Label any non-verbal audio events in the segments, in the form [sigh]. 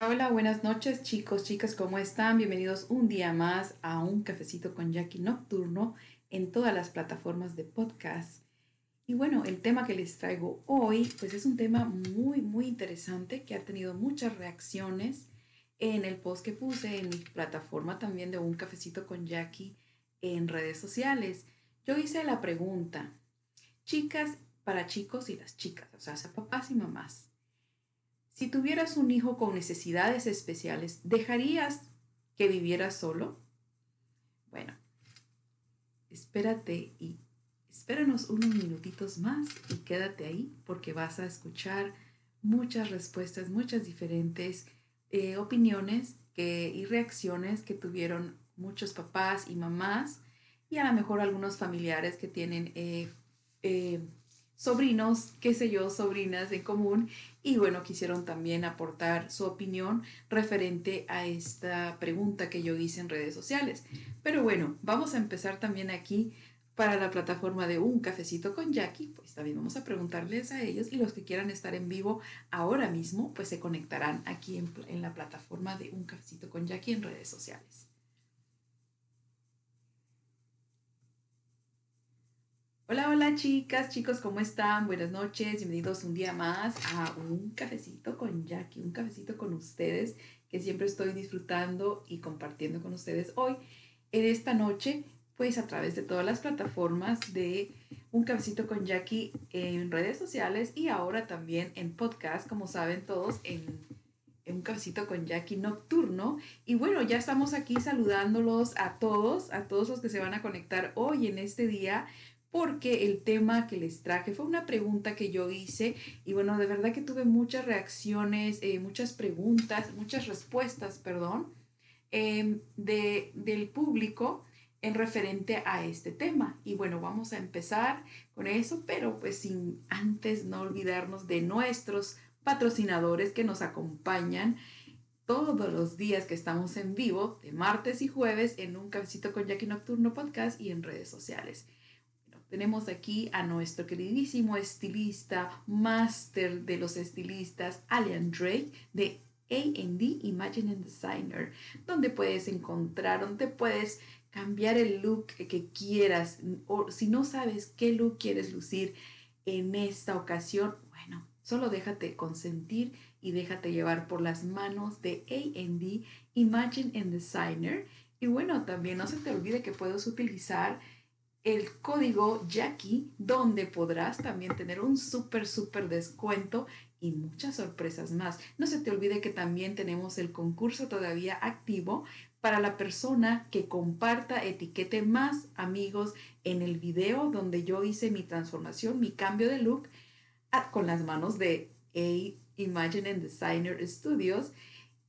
Hola, buenas noches chicos, chicas, ¿cómo están? Bienvenidos un día más a un cafecito con Jackie Nocturno en todas las plataformas de podcast. Y bueno, el tema que les traigo hoy, pues es un tema muy, muy interesante que ha tenido muchas reacciones en el post que puse en mi plataforma también de un cafecito con Jackie en redes sociales. Yo hice la pregunta, chicas para chicos y las chicas, o sea, papás y mamás. Si tuvieras un hijo con necesidades especiales, ¿dejarías que viviera solo? Bueno, espérate y espéranos unos minutitos más y quédate ahí porque vas a escuchar muchas respuestas, muchas diferentes eh, opiniones y reacciones que tuvieron muchos papás y mamás y a lo mejor algunos familiares que tienen eh, eh, sobrinos, qué sé yo, sobrinas en común y bueno, quisieron también aportar su opinión referente a esta pregunta que yo hice en redes sociales. Pero bueno, vamos a empezar también aquí para la plataforma de Un Cafecito con Jackie, pues también vamos a preguntarles a ellos y los que quieran estar en vivo ahora mismo, pues se conectarán aquí en, en la plataforma de Un Cafecito con Jackie en redes sociales. Hola, hola chicas, chicos, ¿cómo están? Buenas noches, bienvenidos un día más a un cafecito con Jackie, un cafecito con ustedes que siempre estoy disfrutando y compartiendo con ustedes hoy en esta noche, pues a través de todas las plataformas de un cafecito con Jackie en redes sociales y ahora también en podcast, como saben todos, en, en un cafecito con Jackie nocturno. Y bueno, ya estamos aquí saludándolos a todos, a todos los que se van a conectar hoy en este día porque el tema que les traje fue una pregunta que yo hice y bueno, de verdad que tuve muchas reacciones, eh, muchas preguntas, muchas respuestas, perdón, em, de, del público en referente a este tema. Y bueno, vamos a empezar con eso, pero pues sin antes no olvidarnos de nuestros patrocinadores que nos acompañan todos los días que estamos en vivo, de martes y jueves, en un cafecito con Jackie Nocturno podcast y en redes sociales. Tenemos aquí a nuestro queridísimo estilista, máster de los estilistas, Alian Drake, de AD Imagine Designer, donde puedes encontrar, donde puedes cambiar el look que quieras, o si no sabes qué look quieres lucir en esta ocasión, bueno, solo déjate consentir y déjate llevar por las manos de AD Imagine Designer. Y bueno, también no se te olvide que puedes utilizar el código Jackie, donde podrás también tener un súper, súper descuento y muchas sorpresas más. No se te olvide que también tenemos el concurso todavía activo para la persona que comparta, etiquete más amigos en el video donde yo hice mi transformación, mi cambio de look con las manos de A Imagine and Designer Studios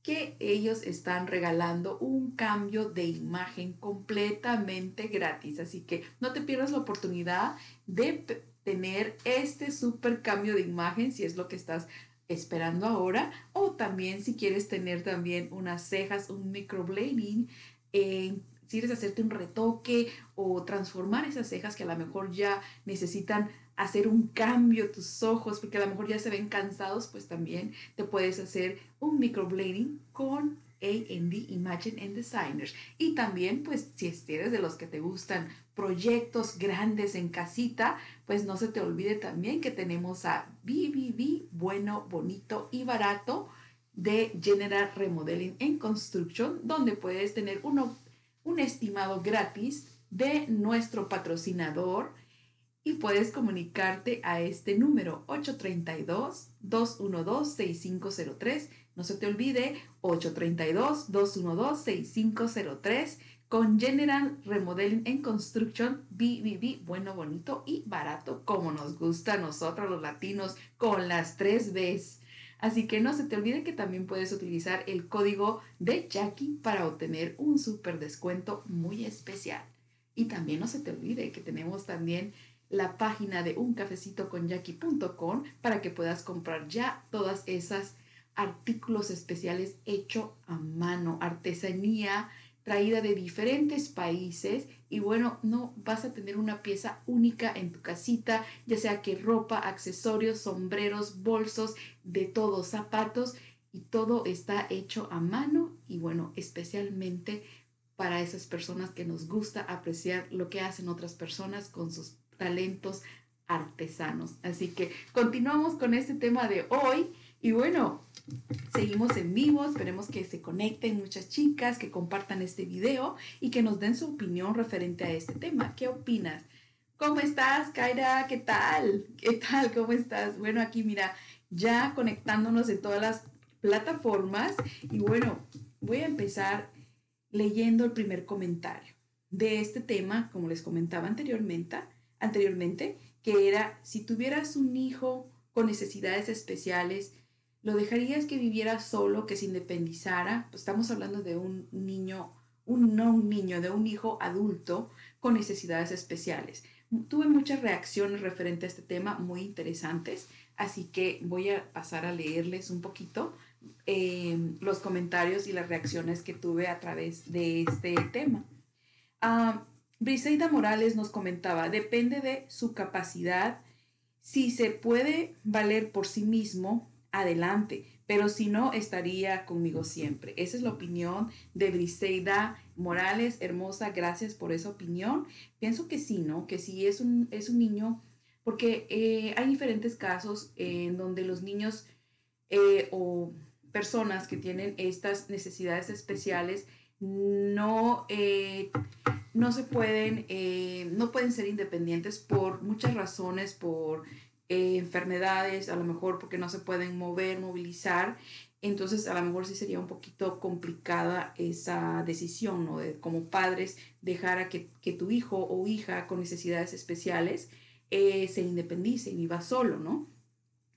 que ellos están regalando un cambio de imagen completamente gratis. Así que no te pierdas la oportunidad de tener este super cambio de imagen si es lo que estás esperando ahora o también si quieres tener también unas cejas, un microblading, si quieres hacerte un retoque o transformar esas cejas que a lo mejor ya necesitan hacer un cambio tus ojos, porque a lo mejor ya se ven cansados, pues también te puedes hacer un microblading con AD Imagine and Designers. Y también, pues, si eres de los que te gustan proyectos grandes en casita, pues no se te olvide también que tenemos a BBB, bueno, bonito y barato de General Remodeling and Construction, donde puedes tener uno, un estimado gratis de nuestro patrocinador y puedes comunicarte a este número 832-212-6503. No se te olvide, 832-212-6503 con General Remodeling and Construction BBB, bueno, bonito y barato, como nos gusta a nosotros los latinos, con las tres Bs. Así que no se te olvide que también puedes utilizar el código de Jackie para obtener un súper descuento muy especial. Y también no se te olvide que tenemos también la página de uncafecitoconyaki.com para que puedas comprar ya todas esas artículos especiales hecho a mano, artesanía traída de diferentes países. Y bueno, no vas a tener una pieza única en tu casita, ya sea que ropa, accesorios, sombreros, bolsos, de todos, zapatos y todo está hecho a mano. Y bueno, especialmente para esas personas que nos gusta apreciar lo que hacen otras personas con sus talentos artesanos. Así que continuamos con este tema de hoy y bueno, seguimos en vivo, esperemos que se conecten muchas chicas, que compartan este video y que nos den su opinión referente a este tema. ¿Qué opinas? ¿Cómo estás, Kaira? ¿Qué tal? ¿Qué tal? ¿Cómo estás? Bueno, aquí mira, ya conectándonos en todas las plataformas y bueno, voy a empezar leyendo el primer comentario de este tema, como les comentaba anteriormente, anteriormente, que era, si tuvieras un hijo con necesidades especiales, ¿lo dejarías que viviera solo, que se independizara? Pues estamos hablando de un niño, un, no un niño, de un hijo adulto con necesidades especiales. Tuve muchas reacciones referente a este tema muy interesantes, así que voy a pasar a leerles un poquito eh, los comentarios y las reacciones que tuve a través de este tema. Uh, Briseida Morales nos comentaba, depende de su capacidad. Si se puede valer por sí mismo, adelante, pero si no, estaría conmigo siempre. Esa es la opinión de Briseida Morales. Hermosa, gracias por esa opinión. Pienso que sí, ¿no? Que sí es un, es un niño, porque eh, hay diferentes casos en donde los niños eh, o personas que tienen estas necesidades especiales no, eh, no se pueden, eh, no pueden ser independientes por muchas razones, por eh, enfermedades, a lo mejor porque no se pueden mover, movilizar. Entonces, a lo mejor sí sería un poquito complicada esa decisión, ¿no? De como padres dejar a que, tu hijo o hija con necesidades especiales se independice y viva solo, ¿no?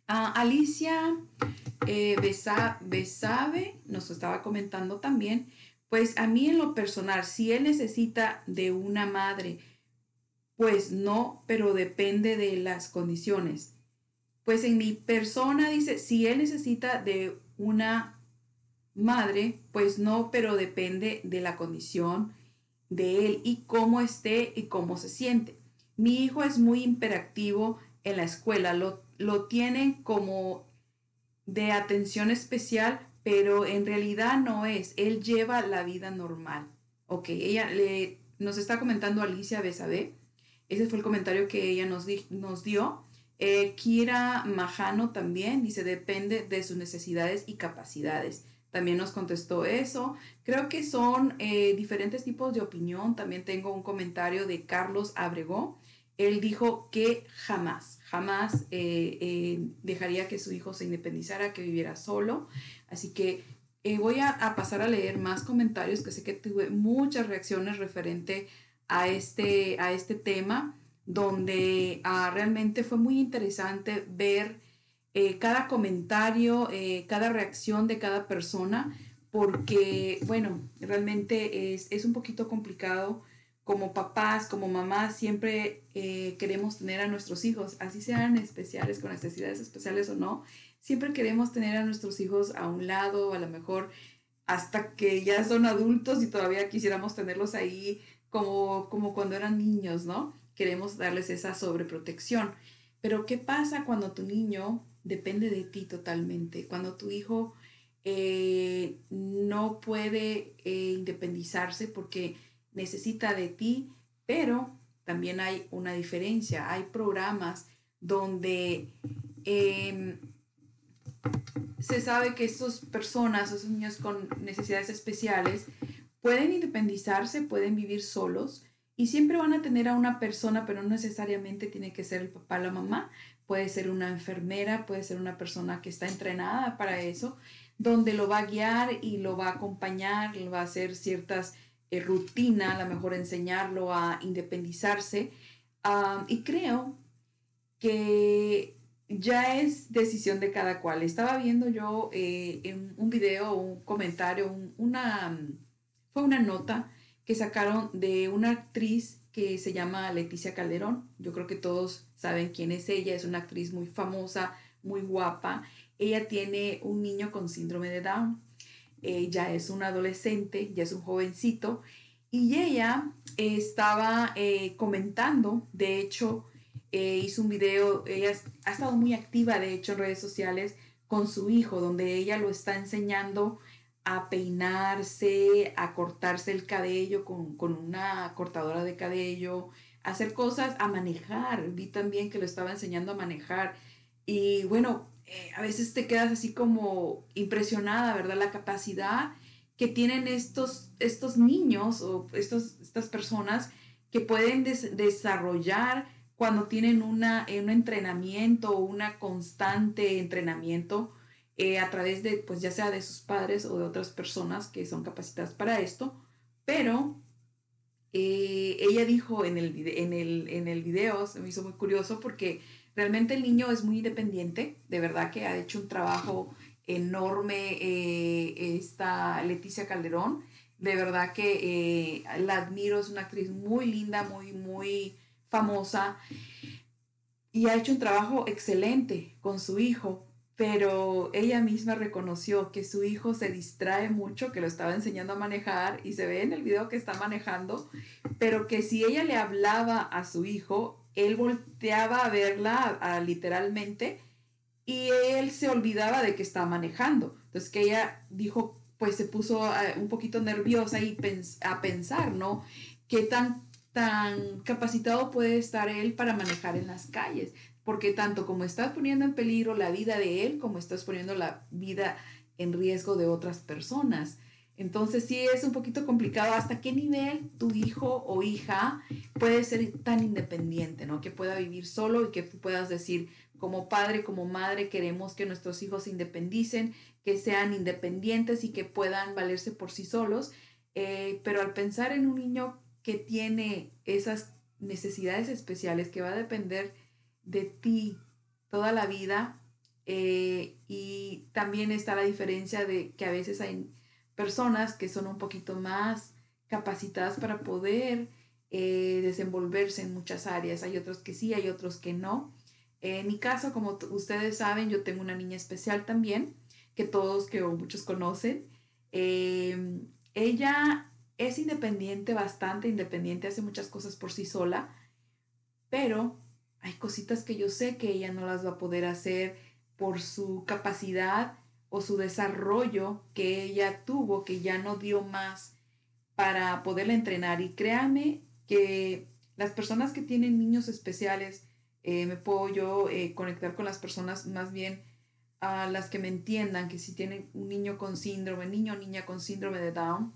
Ah, Alicia eh, Besabe nos estaba comentando también, pues a mí en lo personal, si él necesita de una madre, pues no, pero depende de las condiciones. Pues en mi persona dice, si él necesita de una madre, pues no, pero depende de la condición de él y cómo esté y cómo se siente. Mi hijo es muy imperactivo en la escuela, lo lo tienen como de atención especial, pero en realidad no es. Él lleva la vida normal. Ok, ella le, nos está comentando Alicia Besabé. Ese fue el comentario que ella nos, nos dio. Eh, Kira Majano también dice, depende de sus necesidades y capacidades. También nos contestó eso. Creo que son eh, diferentes tipos de opinión. También tengo un comentario de Carlos Abregó. Él dijo que jamás, jamás eh, eh, dejaría que su hijo se independizara, que viviera solo. Así que eh, voy a, pasar a leer más comentarios, que sé que tuve muchas reacciones referente a este, a este tema, donde ah, realmente fue muy interesante ver cada comentario, cada reacción de cada persona, porque, bueno, realmente es, es un poquito complicado. Como papás, como mamás, siempre eh, queremos tener a nuestros hijos, así sean especiales, con necesidades especiales o no, siempre queremos tener a nuestros hijos a un lado, a lo mejor hasta que ya son adultos y todavía quisiéramos tenerlos ahí como, como cuando eran niños, ¿no? Queremos darles esa sobreprotección. Pero ¿qué pasa cuando tu niño depende de ti totalmente? Cuando tu hijo eh, no puede eh, independizarse porque necesita de ti, pero también hay una diferencia. Hay programas donde em, se sabe que estas personas, esos niños con necesidades especiales, pueden independizarse, pueden vivir solos y siempre van a tener a una persona, pero no necesariamente tiene que ser el papá o la mamá. Puede ser una enfermera, puede ser una persona que está entrenada para eso, donde lo va a guiar y lo va a acompañar, va a hacer ciertas eh, rutina, a lo mejor enseñarlo a independizarse. y creo que ya es decisión de cada cual. Estaba viendo yo eh, en un video, un comentario, una, fue una nota que sacaron de una actriz que se llama Leticia Calderón. Yo creo que todos saben quién es ella, es una actriz muy famosa, muy guapa. Ella tiene un niño con síndrome de Down ya es un adolescente, ya es un jovencito, y ella estaba eh, comentando, de hecho, eh, hizo un video, ella ha estado muy activa, de hecho, en redes sociales, con su hijo, donde ella lo está enseñando a peinarse, a cortarse el cabello con, con una cortadora de cabello, a hacer cosas, a manejar. Vi también que lo estaba enseñando a manejar. Y bueno, eh, a veces te quedas así como impresionada, ¿verdad? La capacidad que tienen estos, estos niños o estos, estas personas que pueden desarrollar cuando tienen una, un entrenamiento una constante entrenamiento eh, a través de, pues ya sea de sus padres o de otras personas que son capacitadas para esto, pero eh, ella dijo en el, en, el, en el video, se me hizo muy curioso porque realmente el niño es muy independiente, de verdad que ha hecho un trabajo enorme eh, esta Leticia Calderón, de verdad que la admiro, es una actriz muy linda, muy, muy famosa y ha hecho un trabajo excelente con su hijo pero ella misma reconoció que su hijo se distrae mucho, que lo estaba enseñando a manejar y se ve en el video que está manejando, pero que si ella le hablaba a su hijo, él volteaba a verla literalmente y él se olvidaba de que estaba manejando. Entonces que ella dijo, pues se puso eh, un poquito nerviosa y a pensar, ¿no? ¿Qué tan, tan capacitado puede estar él para manejar en las calles? porque tanto como estás poniendo en peligro la vida de él, como estás poniendo la vida en riesgo de otras personas. Entonces sí es un poquito complicado hasta qué nivel tu hijo o hija puede ser tan independiente, ¿no? Que pueda vivir solo y que puedas decir, como padre, como madre, queremos que nuestros hijos se independicen, que sean independientes y que puedan valerse por sí solos. Eh, pero al pensar en un niño que tiene esas necesidades especiales, que va a depender de ti toda la vida. Eh, y también está la diferencia de que a veces hay personas que son un poquito más capacitadas para poder eh, desenvolverse en muchas áreas. Hay otros que sí, hay otros que no. en mi caso, como ustedes saben, yo tengo una niña especial también, que todos, que muchos conocen. Em, ella es independiente, bastante independiente, hace muchas cosas por sí sola, pero hay cositas que yo sé que ella no las va a poder hacer por su capacidad o su desarrollo que ella tuvo, que ya no dio más para poderla entrenar. Y créanme que las personas que tienen niños especiales, eh, me puedo yo eh, conectar con las personas más bien a las que me entiendan, que si tienen un niño con síndrome, niño o niña con síndrome de Down,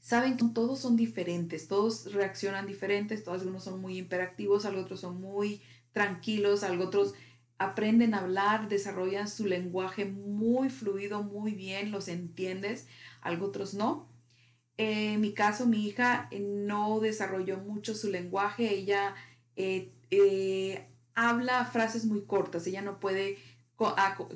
saben que todos son diferentes, todos reaccionan diferentes, todos algunos son muy hiperactivos, otros son muy tranquilos, otros aprenden a hablar, desarrollan su lenguaje muy fluido, muy bien, los entiendes, otros no. en mi caso, mi hija eh, no desarrolló mucho su lenguaje, ella eh, eh, habla frases muy cortas, ella no puede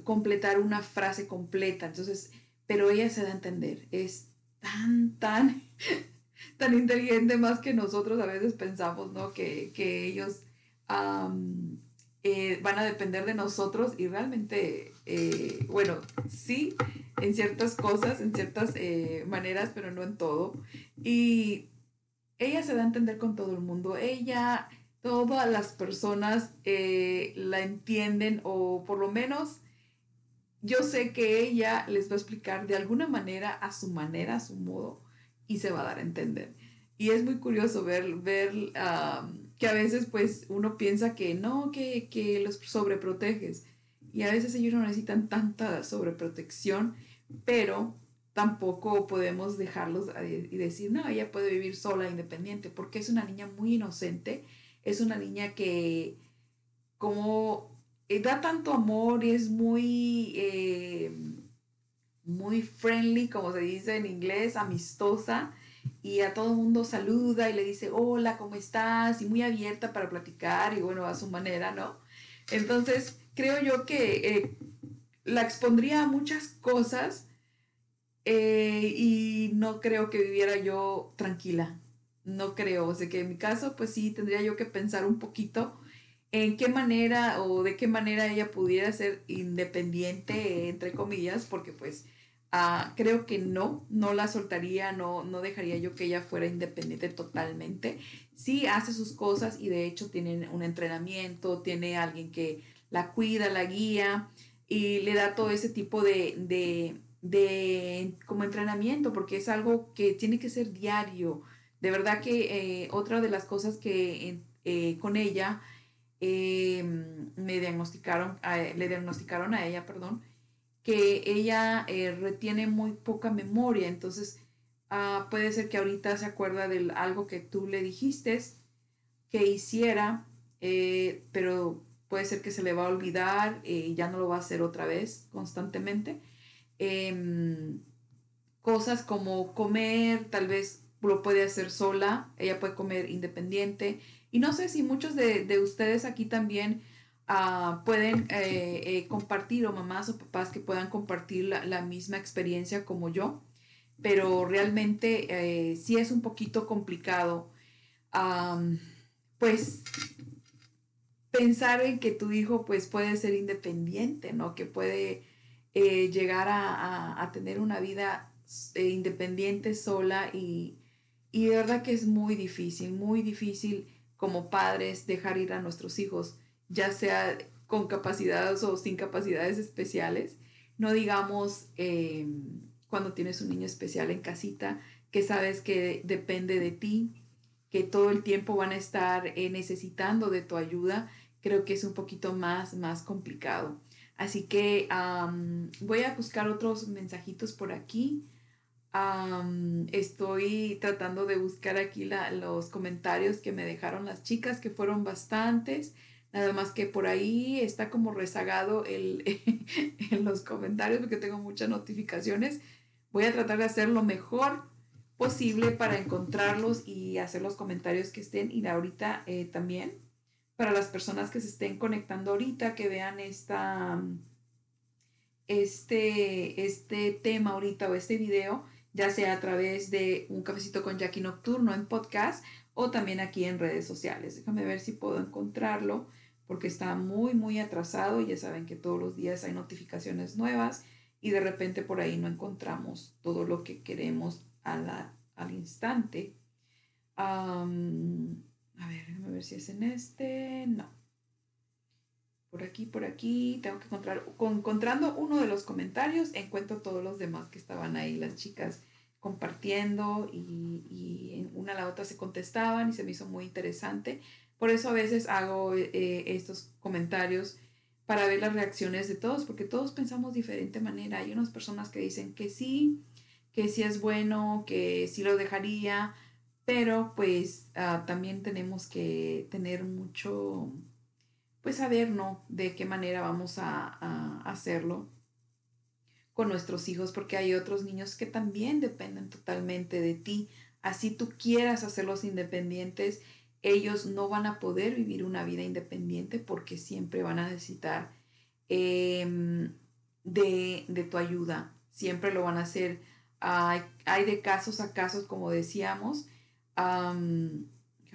completar una frase completa, entonces, pero ella se da a entender, es tan, tan, [laughs] tan inteligente más que nosotros a veces pensamos, ¿no? Que, ellos eh, van a depender de nosotros y realmente, eh, bueno, sí, en ciertas cosas, en ciertas eh, maneras, pero no en todo. Y ella se da a entender con todo el mundo. Ella, todas las personas la entienden o por lo menos yo sé que ella les va a explicar de alguna manera, a su manera, a su modo, y se va a dar a entender. Y es muy curioso ver, ver que a veces pues uno piensa que no, que, que los sobreproteges. Y a veces ellos no necesitan tanta sobreprotección, pero tampoco podemos dejarlos y decir, no, ella puede vivir sola, independiente, porque es una niña muy inocente, es una niña que como eh, da tanto amor y es muy, eh, muy friendly, como se dice en inglés, amistosa, y a todo mundo saluda y le dice, hola, ¿cómo estás? Y muy abierta para platicar y bueno, a su manera, ¿no? Entonces, creo yo que eh, la expondría a muchas cosas y no creo que viviera yo tranquila. No creo. O sea que en mi caso, pues sí, tendría yo que pensar un poquito en qué manera o de qué manera ella pudiera ser independiente, entre comillas, porque pues ah, creo que no, no la soltaría, no, no dejaría yo que ella fuera independiente totalmente. Sí hace sus cosas y de hecho tiene un entrenamiento, tiene alguien que la cuida, la guía, y le da todo ese tipo de, de, de como entrenamiento, porque es algo que tiene que ser diario. De verdad que eh, otra de las cosas que eh, con ella em, me diagnosticaron, le diagnosticaron a ella, perdón, que ella eh, retiene muy poca memoria, entonces ah, puede ser que ahorita se acuerda de algo que tú le dijiste que hiciera, pero puede ser que se le va a olvidar y ya no lo va a hacer otra vez constantemente. Em, cosas como comer, tal vez puede hacer sola, ella puede comer independiente. Y no sé si muchos de, ustedes aquí también ah, pueden eh, eh, compartir, o mamás o papás que puedan compartir la, misma experiencia como yo, pero realmente eh, sí es un poquito complicado. pues pensar en que tu hijo pues puede ser independiente, ¿no? Que puede llegar a, tener una vida independiente, sola y, y de verdad que es muy difícil, muy difícil como padres dejar ir a nuestros hijos, ya sea con capacidades o sin capacidades especiales. No digamos em, cuando tienes un niño especial en casita, que sabes que depende de ti, que todo el tiempo van a estar eh, necesitando de tu ayuda creo que es un poquito más, más complicado. Así que voy a buscar otros mensajitos por aquí. Estoy tratando de buscar aquí los comentarios que me dejaron las chicas, que fueron bastantes. Nada más que por ahí está como rezagado el, [laughs] en los comentarios porque tengo muchas notificaciones. Voy a tratar de hacer lo mejor posible para encontrarlos y hacer los comentarios que estén. Y ahorita eh, también para las personas que se estén conectando ahorita, que vean esta, este, este tema ahorita o este video, ya sea a través de un cafecito con Jackie Nocturno en podcast o también aquí en redes sociales. Déjame ver si puedo encontrarlo porque está muy, muy atrasado. Ya saben que todos los días hay notificaciones nuevas y de repente por ahí no encontramos todo lo que queremos al instante. A ver, déjame ver si es en este. No. Por aquí, por aquí. Tengo que encontrar. encontrando uno de los comentarios, encuentro todos los demás que estaban ahí, las chicas compartiendo y, y una a la otra se contestaban y se me hizo muy interesante. Por eso a veces hago eh, estos comentarios para ver las reacciones de todos, porque todos pensamos de diferente manera. Hay unas personas que dicen que sí, que sí es bueno, que sí lo dejaría, pero pues ah, también tenemos que tener mucho, pues saber, ¿no? De qué manera vamos a, hacerlo con nuestros hijos, porque hay otros niños que también dependen totalmente de ti. Así tú quieras hacerlos independientes, ellos no van a poder vivir una vida independiente porque siempre van a necesitar em, de, tu ayuda. Siempre lo van a hacer. hay de casos a casos, como decíamos, a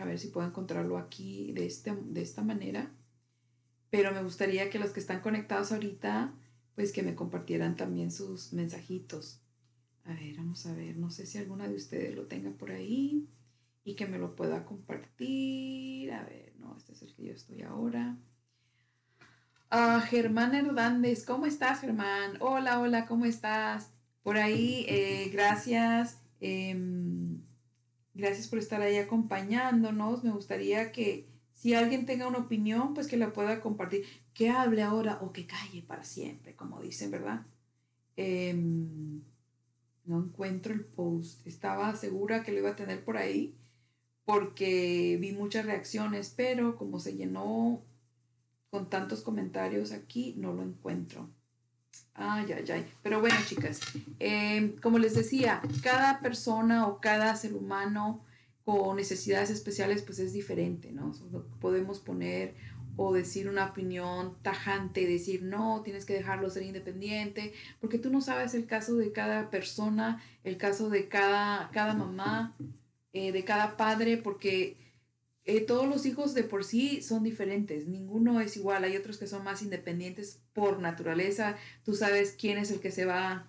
ver si puedo encontrarlo aquí de, este, de esta manera. Pero me gustaría que los que están conectados ahorita, pues que me compartieran también sus mensajitos. A ver, vamos a ver, no sé si alguna de ustedes lo tenga por ahí y que me lo pueda compartir. A ver, no, este es el que yo estoy ahora. Ah, Germán Hernández, ¿cómo estás, Germán? Hola, hola, ¿cómo estás? Por ahí, eh, gracias. Em, Gracias por estar ahí acompañándonos. Me gustaría que si alguien tenga una opinión, pues que la pueda compartir. Que hable ahora o que calle para siempre, como dicen, ¿verdad? Em, no encuentro el post. Estaba segura que lo iba a tener por ahí porque vi muchas reacciones, pero como se llenó con tantos comentarios aquí, no lo encuentro. Ay, ay, ay. Pero bueno, chicas, em, como les decía, cada persona o cada ser humano con necesidades especiales, pues es diferente, ¿no? Podemos poner o decir una opinión tajante, decir, no, tienes que dejarlo ser independiente, porque tú no sabes el caso de cada persona, el caso de cada, cada mamá, eh, de cada padre, porque eh, todos los hijos de por sí son diferentes, ninguno es igual, hay otros que son más independientes por naturaleza, tú sabes quién es el que se va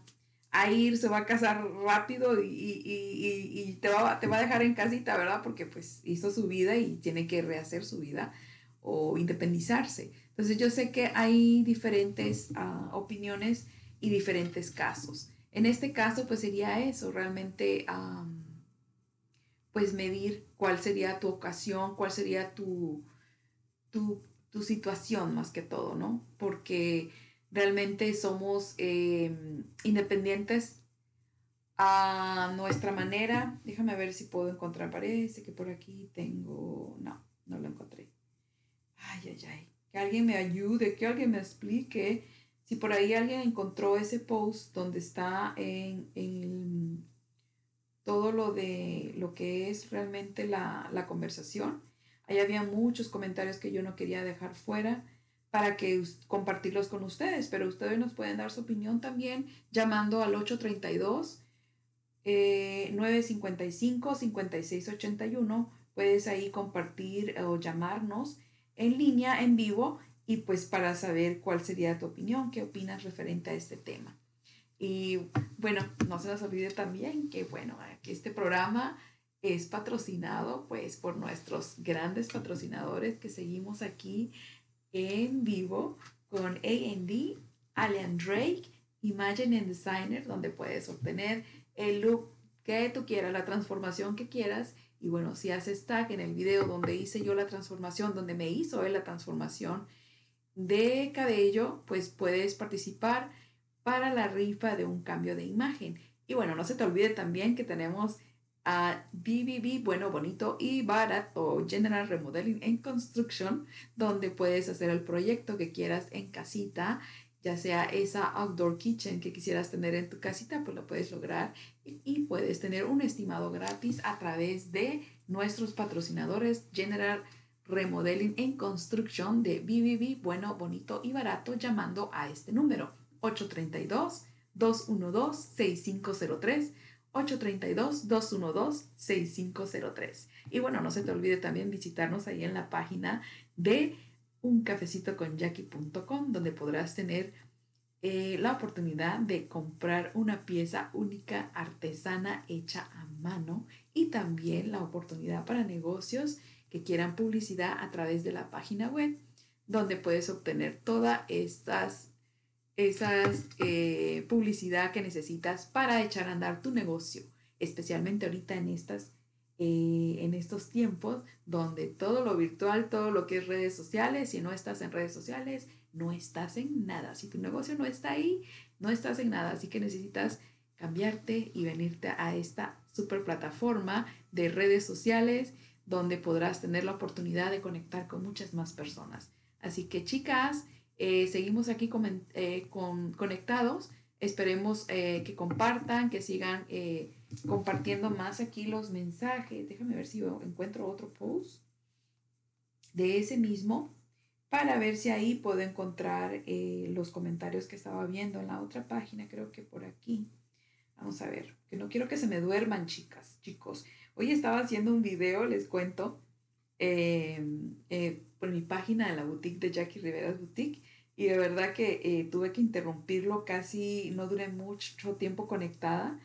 a ir, se va a casar rápido y, te, va, te va a dejar en casita, ¿verdad? Porque pues hizo su vida y tiene que rehacer su vida. o independizarse. Entonces yo sé que hay diferentes ah, opiniones y diferentes casos. En este caso, pues sería eso, realmente, pues medir cuál sería tu ocasión, cuál sería tu, tu, situación más que todo, ¿no? Porque realmente somos em, independientes a nuestra manera. Déjame ver si puedo encontrar. Parece que por aquí tengo... No, no lo encontré. Ay, ay, ay. Que alguien me ayude, que alguien me explique si por ahí alguien encontró ese post donde está en, todo lo de lo que es realmente la, conversación, ahí había muchos comentarios que yo no quería dejar fuera para que compartirlos con ustedes, pero ustedes nos pueden dar su opinión también llamando al 832 955 5681. Puedes ahí compartir o llamarnos en línea, en vivo, y pues para saber cuál sería tu opinión, qué opinas referente a este tema. Y bueno, no se nos olvide también que bueno, que este programa es patrocinado pues por nuestros grandes patrocinadores que seguimos aquí en vivo con AD, Allen Drake, Imagine and Designer, donde puedes obtener el look que tú quieras, la transformación que quieras. Y bueno, si haces tag en el video donde hice yo la transformación, donde me hizo él la transformación, de cabello, pues puedes participar para la rifa de un cambio de imagen. Y bueno, no se te olvide también que tenemos a BBB, bueno, bonito y barato, General Remodeling and Construction, donde puedes hacer el proyecto que quieras en casita, ya sea esa outdoor kitchen que quisieras tener en tu casita, pues lo puedes lograr y, puedes tener un estimado gratis a través de nuestros patrocinadores General Remodeling en Construction de BBB, bueno, bonito y barato, llamando a este número 832-212-6503. 832-212-6503. Y bueno, no se te olvide también visitarnos ahí en la página de uncafecitoconyaki.com, donde podrás tener eh, la oportunidad de comprar una pieza única artesana hecha a mano y también la oportunidad para negocios que quieran publicidad a través de la página web, donde puedes obtener toda estas, esas eh, publicidad que necesitas para echar a andar tu negocio, especialmente ahorita en estas eh, en estos tiempos donde todo lo virtual, todo lo que es redes sociales, si no estás en redes sociales, no estás en nada. Si tu negocio no está ahí, no estás en nada. Así que necesitas cambiarte y venirte a esta super plataforma de redes sociales donde podrás tener la oportunidad de conectar con muchas más personas. Así que chicas, eh, seguimos aquí eh, con, conectados. Esperemos eh, que compartan, que sigan compartiendo más aquí los mensajes. Déjame ver si encuentro otro post de ese mismo para ver si ahí puedo encontrar los comentarios que estaba viendo en la otra página. Creo que por aquí. Vamos a ver, que no quiero que se me duerman, chicas, chicos. Hoy estaba haciendo un video, les cuento, por mi página de la boutique de Jackie Rivera's Boutique y de verdad que eh, tuve que interrumpirlo, casi no duré mucho tiempo conectada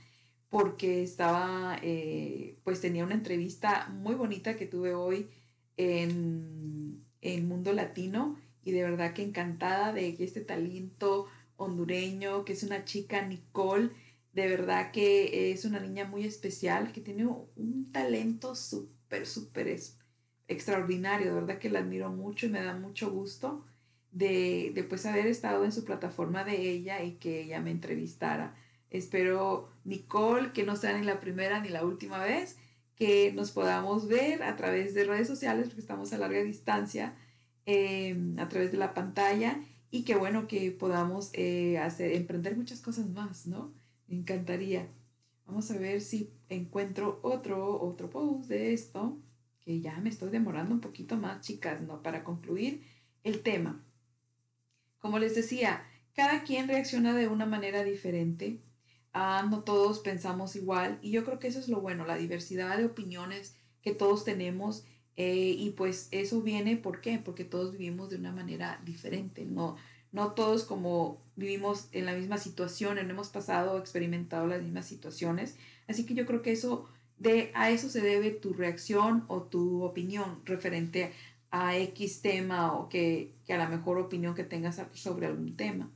porque estaba, eh, pues tenía una entrevista muy bonita que tuve hoy en, en Mundo Latino y de verdad que encantada de este talento hondureño, que es una chica Nicole, de verdad que es una niña muy especial, que tiene un talento súper, súper extraordinario. De verdad que la admiro mucho y me da mucho gusto de, de pues haber estado en su plataforma de ella y que ella me entrevistara. Espero, Nicole, que no sea ni la primera ni la última vez que nos podamos ver a través de redes sociales, porque estamos a larga distancia, em, a través de la pantalla, y que bueno, que podamos eh, hacer, emprender muchas cosas más, ¿no? Me encantaría. Vamos a ver si encuentro otro, otro post de esto, que ya me estoy demorando un poquito más, chicas, ¿no? Para concluir el tema. Como les decía, cada quien reacciona de una manera diferente. Ah, no todos pensamos igual y yo creo que eso es lo bueno, la diversidad de opiniones que todos tenemos eh, y pues eso viene, ¿por? Porque todos vivimos de una manera diferente, no, no todos como vivimos en la misma situación, no hemos pasado experimentado las mismas situaciones. Así que yo creo que eso, de, a eso se debe tu reacción o tu opinión referente a X tema o que, que a la mejor opinión que tengas sobre algún tema.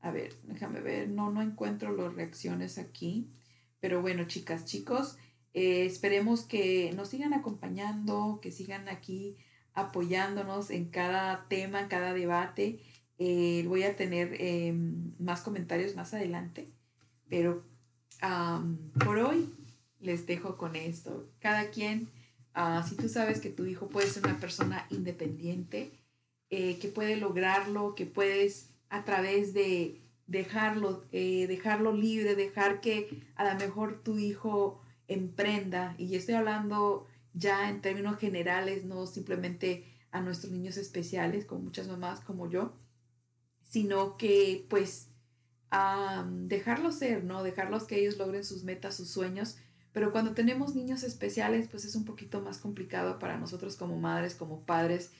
A ver, déjame ver, no, no encuentro las reacciones aquí. Pero bueno, chicas, chicos, eh, esperemos que nos sigan acompañando, que sigan aquí apoyándonos en cada tema, en cada debate. Eh, voy a tener em, más comentarios más adelante, pero por hoy les dejo con esto. Cada quien, ah, si tú sabes que tu hijo puede ser una persona independiente, eh, que puede lograrlo, que puedes a través de dejarlo, eh, dejarlo libre, dejar que a lo mejor tu hijo emprenda, y estoy hablando ya en términos generales, no simplemente a nuestros niños especiales, como muchas mamás como yo, sino que pues dejarlos ser, ¿no? Dejarlos que ellos logren sus metas, sus sueños. Pero cuando tenemos niños especiales, pues es un poquito más complicado para nosotros como madres, como padres,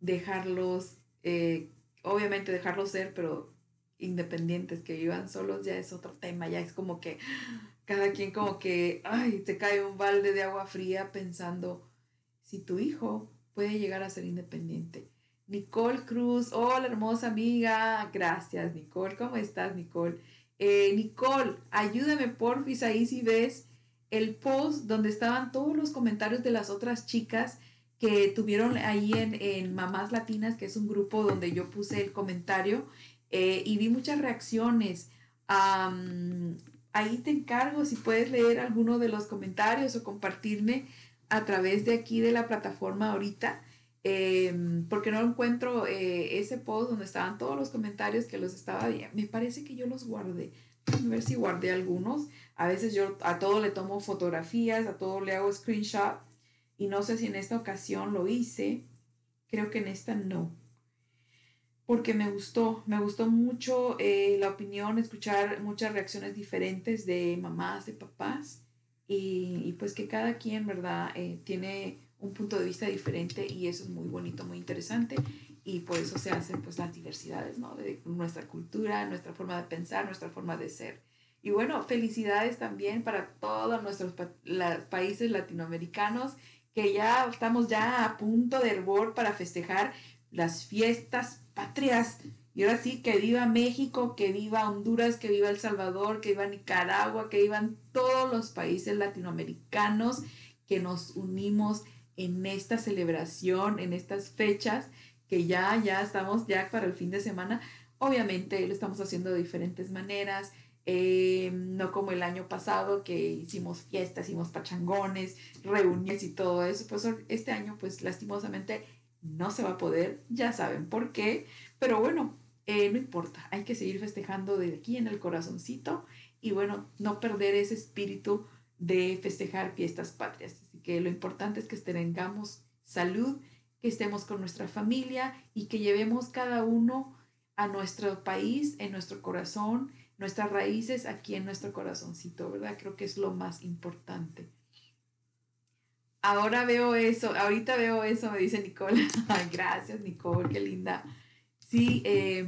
dejarlos, eh, obviamente dejarlos ser, pero independientes, que vivan solos, ya es otro tema, ya es como que cada quien como que, ay, te cae un balde de agua fría pensando si tu hijo puede llegar a ser independiente. Nicole Cruz, hola hermosa amiga, gracias Nicole, ¿cómo estás Nicole? Eh, Nicole, ayúdame porfis ahí si ves el post donde estaban todos los comentarios de las otras chicas que tuvieron ahí en, Mamás Latinas, que es un grupo donde yo puse el comentario eh, y vi muchas reacciones. ahí te encargo si puedes leer alguno de los comentarios o compartirme a través de aquí de la plataforma ahorita. Em, porque no encuentro eh, ese post donde estaban todos los comentarios que los estaba me parece que yo los guardé a ver si guardé algunos. A veces yo a todo le tomo fotografías a todo le hago screenshot y no sé si en esta ocasión lo hice. Creo que en esta no. Porque me gustó me gustó mucho eh, la opinión escuchar muchas reacciones diferentes de mamás de papás y, pues que cada quien verdad eh, tiene un punto de vista diferente y eso es muy bonito, muy interesante y por eso se hacen pues las diversidades, ¿no? De nuestra cultura, nuestra forma de pensar, nuestra forma de ser. Y bueno, felicidades también para todos nuestros países latinoamericanos que ya estamos ya a punto de hervor para festejar las fiestas patrias. Y ahora sí, que viva México, que viva Honduras, que viva El Salvador, que viva Nicaragua, que vivan todos los países latinoamericanos que nos unimos en esta celebración, en estas fechas, que ya, ya estamos ya para el fin de semana. Obviamente lo estamos haciendo de diferentes maneras, eh, no como el año pasado que hicimos fiestas, hicimos pachangones, reuniones y todo eso. Pues este año, pues lastimosamente no se va a poder, ya saben por qué, pero bueno, eh, no importa, hay que seguir festejando de aquí en el corazoncito y bueno, no perder ese espíritu de festejar fiestas patrias que lo importante es que tengamos salud, que estemos con nuestra familia y que llevemos cada uno a nuestro país, en nuestro corazón, nuestras raíces aquí en nuestro corazoncito, ¿verdad? Creo que es lo más importante. Ahora veo eso, ahorita veo eso, me dice Nicole. [laughs] Gracias, Nicole, qué linda. Sí, eh,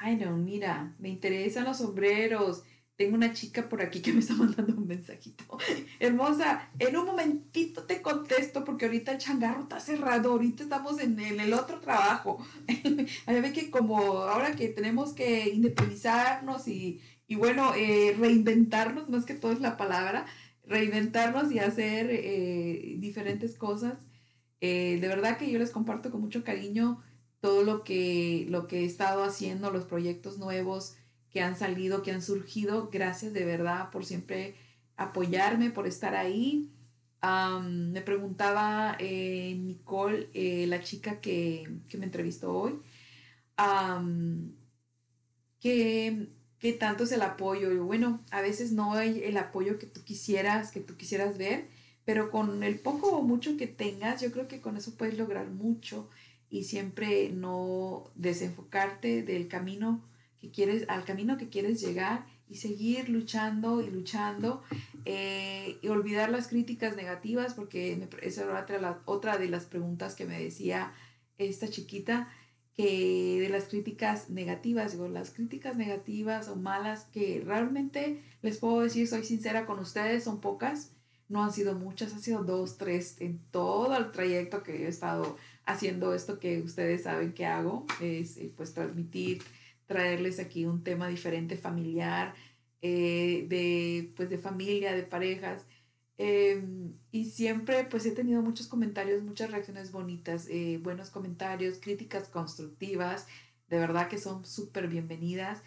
ay no, mira, me interesan los sombreros. Tengo una chica por aquí que me está mandando un mensajito. [laughs] Hermosa, en un momentito te contesto porque ahorita el changarro está cerrado, ahorita estamos en el, otro trabajo. [laughs] A ver que como ahora que tenemos que independizarnos y, bueno, eh, reinventarnos, más que todo es la palabra, reinventarnos y hacer eh, diferentes cosas. Eh, de verdad que yo les comparto con mucho cariño todo lo que, lo que he estado haciendo, los proyectos nuevos, que han salido, que han surgido. Gracias de verdad por siempre apoyarme, por estar ahí. me preguntaba eh, Nicole, eh, la chica que, me entrevistó hoy, ¿qué, ¿qué, tanto es el apoyo? bueno, a veces no hay el apoyo que tú quisieras, que tú quisieras ver, pero con el poco o mucho que tengas, yo creo que con eso puedes lograr mucho y siempre no desenfocarte del camino que quieres, al camino que quieres llegar y seguir luchando y luchando eh, y olvidar las críticas negativas porque esa era otra, otra de las preguntas que me decía esta chiquita que de las críticas negativas, digo, las críticas negativas o malas que realmente les puedo decir, soy sincera con ustedes, son pocas. no han sido muchas, han sido dos, tres en todo el trayecto que he estado haciendo esto que ustedes saben que hago, es eh, pues transmitir, traerles aquí un tema diferente, familiar, eh, de, pues, de familia, de parejas. Em, y siempre pues he tenido muchos comentarios, muchas reacciones bonitas, eh, buenos comentarios, críticas constructivas, de verdad que son súper bienvenidas.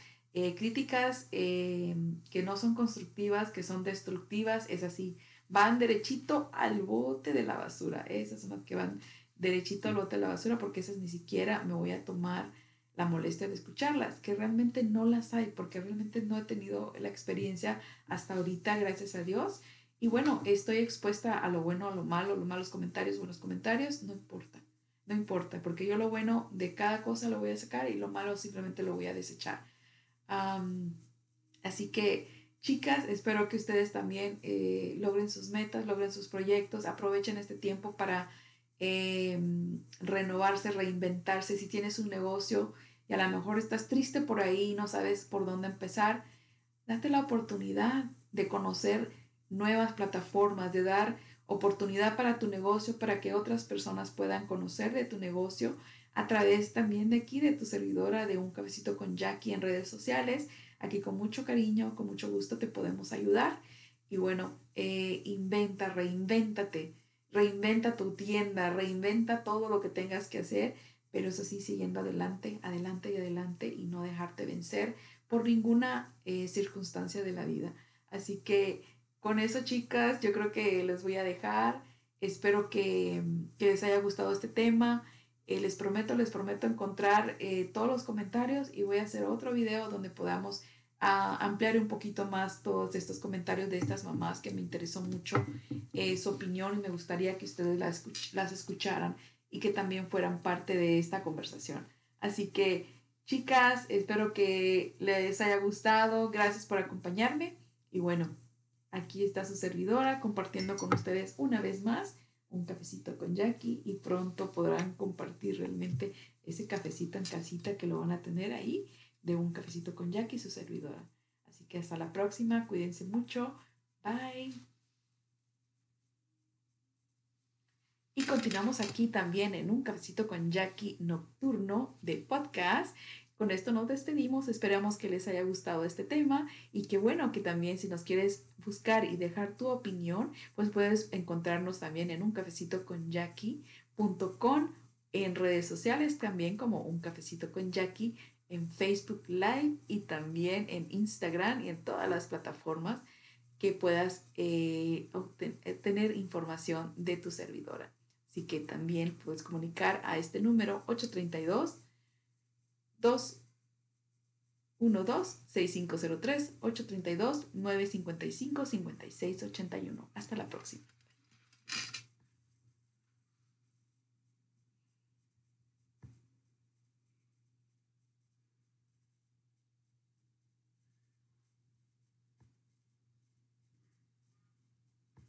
críticas em, que no son constructivas, que son destructivas, es así van derechito al bote de la basura. Esas son las que van derechito al bote de la basura porque esas ni siquiera me voy a tomar la molestia de escucharlas, que realmente no las hay porque realmente no he tenido la experiencia hasta ahorita, gracias a Dios. Y bueno, estoy expuesta a lo bueno, a lo malo, los malos comentarios, buenos comentarios, no importa, no importa, porque yo lo bueno de cada cosa lo voy a sacar y lo malo simplemente lo voy a desechar. así que Chicas, espero que ustedes también eh, logren sus metas, logren sus proyectos, aprovechen este tiempo para em, renovarse, reinventarse. Si tienes un negocio y a lo mejor estás triste por ahí y no sabes por dónde empezar, date la oportunidad de conocer nuevas plataformas, de dar oportunidad para tu negocio, para que otras personas puedan conocer de tu negocio a través también de aquí, de tu servidora de un cafecito con Jackie en redes sociales Aquí con mucho cariño, con mucho gusto te podemos ayudar. Y bueno, eh, inventa, reinvéntate, reinventa tu tienda, reinventa todo lo que tengas que hacer, pero eso sí, siguiendo adelante, adelante y adelante y no dejarte vencer por ninguna eh, circunstancia de la vida. Así que con eso, chicas, yo creo que les voy a dejar. Espero que, que les haya gustado este tema. Eh, les prometo, les prometo encontrar eh, todos los comentarios y voy a hacer otro video donde podamos ah, ampliar un poquito más todos estos comentarios de estas mamás que me interesó mucho su opinión y me gustaría que ustedes las escucharan y que también fueran parte de esta conversación. Así que, chicas, espero que les haya gustado. Gracias por acompañarme. Y bueno, aquí está su servidora compartiendo con ustedes una vez más un cafecito con Jackie y pronto podrán compartir realmente ese cafecito en casita que lo van a tener ahí de un cafecito con Jackie, su servidora. Así que hasta la próxima, cuídense mucho, bye. Y continuamos aquí también en un cafecito con Jackie nocturno de podcast. Con esto nos despedimos, esperamos que les haya gustado este tema y que bueno, que también si nos quieres buscar y dejar tu opinión, pues puedes encontrarnos también en un cafecito con Jackie.com en redes sociales también como un cafecito con Jackie en Facebook Live y también en Instagram y en todas las plataformas que puedas eh, eh, tener información de tu servidora. Así que también puedes comunicar a este número 832 212-6503-832-955-5681. Hasta la próxima.